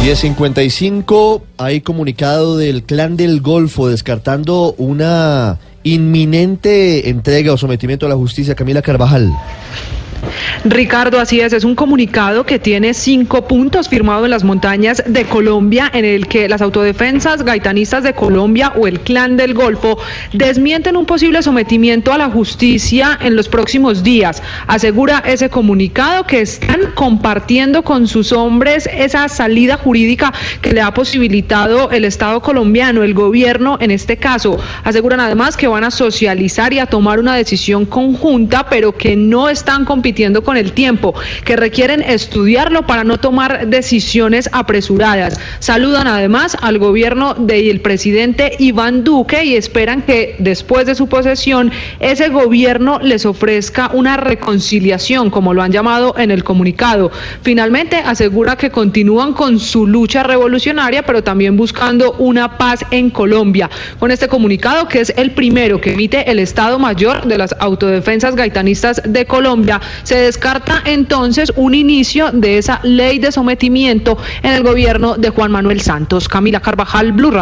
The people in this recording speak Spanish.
10.55, hay comunicado del Clan del Golfo descartando una inminente entrega o sometimiento a la justicia. Camila Carvajal. Ricardo, así es, es un comunicado que tiene cinco puntos firmado en las montañas de Colombia en el que las autodefensas gaitanistas de Colombia o el clan del Golfo desmienten un posible sometimiento a la justicia en los próximos días. Asegura ese comunicado que están compartiendo con sus hombres esa salida jurídica que le ha posibilitado el Estado colombiano, el gobierno en este caso. Aseguran además que van a socializar y a tomar una decisión conjunta, pero que no están compitiendo con el tiempo, que requieren estudiarlo para no tomar decisiones apresuradas. Saludan además al gobierno del presidente Iván Duque y esperan que después de su posesión ese gobierno les ofrezca una reconciliación, como lo han llamado en el comunicado. Finalmente asegura que continúan con su lucha revolucionaria, pero también buscando una paz en Colombia. Con este comunicado, que es el primero que emite el Estado Mayor de las Autodefensas Gaitanistas de Colombia, se descarta entonces un inicio de esa ley de sometimiento en el gobierno de Juan Manuel Santos. Camila Carvajal, Blue Radio.